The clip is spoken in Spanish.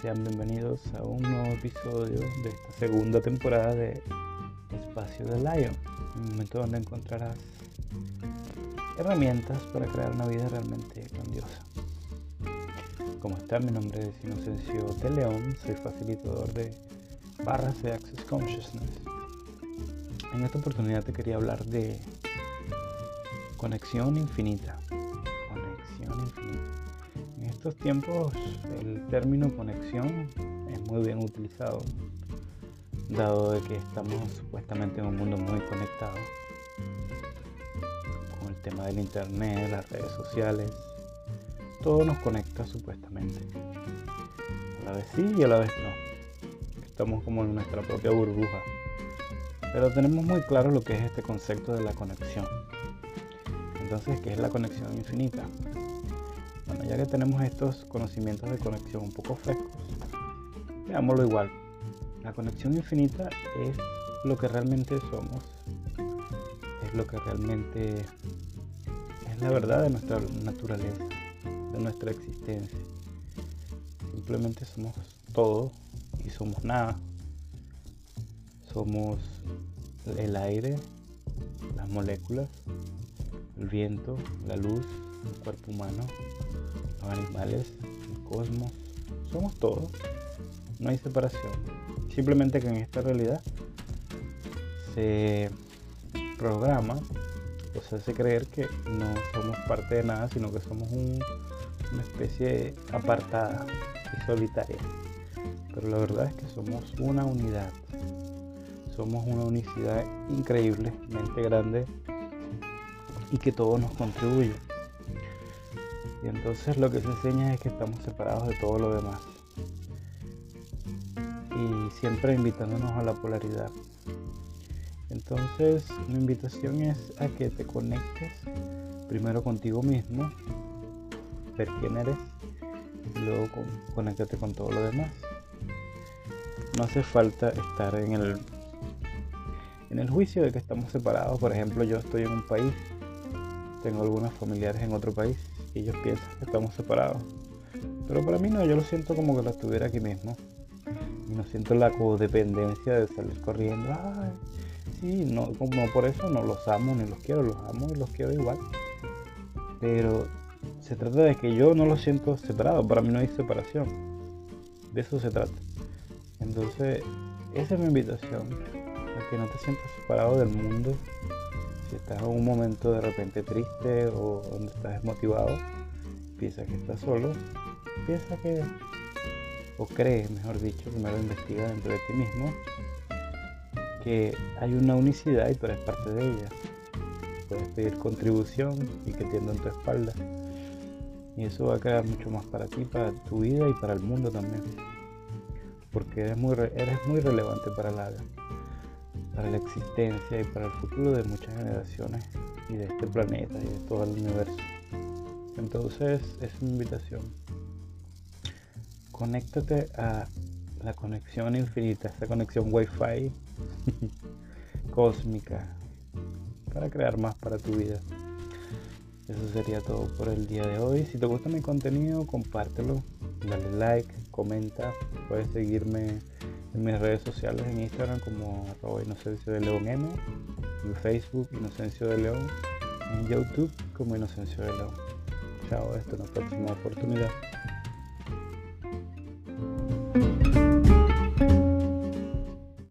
sean bienvenidos a un nuevo episodio de esta segunda temporada de Espacio de Lion, un momento donde encontrarás herramientas para crear una vida realmente grandiosa. ¿Cómo están? Mi nombre es Inocencio de León, soy facilitador de barras de Access Consciousness. En esta oportunidad te quería hablar de conexión infinita. Conexión infinita. En estos tiempos el término conexión es muy bien utilizado, dado de que estamos supuestamente en un mundo muy conectado con el tema del internet, las redes sociales, todo nos conecta supuestamente. A la vez sí y a la vez no. Estamos como en nuestra propia burbuja. Pero tenemos muy claro lo que es este concepto de la conexión. Entonces, ¿qué es la conexión infinita? Bueno, ya que tenemos estos conocimientos de conexión un poco frescos, veámoslo igual. La conexión infinita es lo que realmente somos, es lo que realmente es la verdad de nuestra naturaleza, de nuestra existencia. Simplemente somos todo y somos nada. Somos el aire, las moléculas, el viento, la luz, el cuerpo humano, los animales, el cosmos. Somos todo. No hay separación. Simplemente que en esta realidad se programa o se hace creer que no somos parte de nada, sino que somos una especie apartada y solitaria. Pero la verdad es que somos una unidad. Somos una unicidad increíblemente grande y que todo nos contribuye. Y entonces lo que se enseña es que estamos separados de todo lo demás. Y siempre invitándonos a la polaridad. Entonces mi invitación es a que te conectes primero contigo mismo, ver quién eres, y luego con, conéctate con todo lo demás. No hace falta estar en el en el juicio de que estamos separados. Por ejemplo, yo estoy en un país, tengo algunos familiares en otro país ellos piensan que estamos separados. Pero para mí no, yo lo siento como que lo estuviera aquí mismo. Y no siento la codependencia de salir corriendo. Ay, sí, no, como por eso no los amo ni los quiero, los amo y los quiero igual. Pero se trata de que yo no los siento separados, para mí no hay separación. De eso se trata. Entonces, esa es mi invitación, a que no te sientas separado del mundo. Si estás en un momento de repente triste o donde estás desmotivado, piensa que estás solo, piensa que, o cree, mejor dicho, primero investiga dentro de ti mismo, que hay una unicidad y tú eres parte de ella. Puedes pedir contribución y que tiendan tu espalda. Y eso va a crear mucho más para ti, para tu vida y para el mundo también. Porque eres muy, eres muy relevante para la, para la existencia y para el futuro de muchas generaciones y de este planeta y de todo el universo. Entonces es una invitación. Conéctate a la conexión infinita, esa conexión wifi cósmica para crear más para tu vida. Eso sería todo por el día de hoy. Si te gusta mi contenido, compártelo, dale like, comenta. Puedes seguirme en mis redes sociales en Instagram como arroba Inocencio de León en Facebook Inocencio de León, en YouTube como Inocencio de León. Chao, hasta una próxima oportunidad.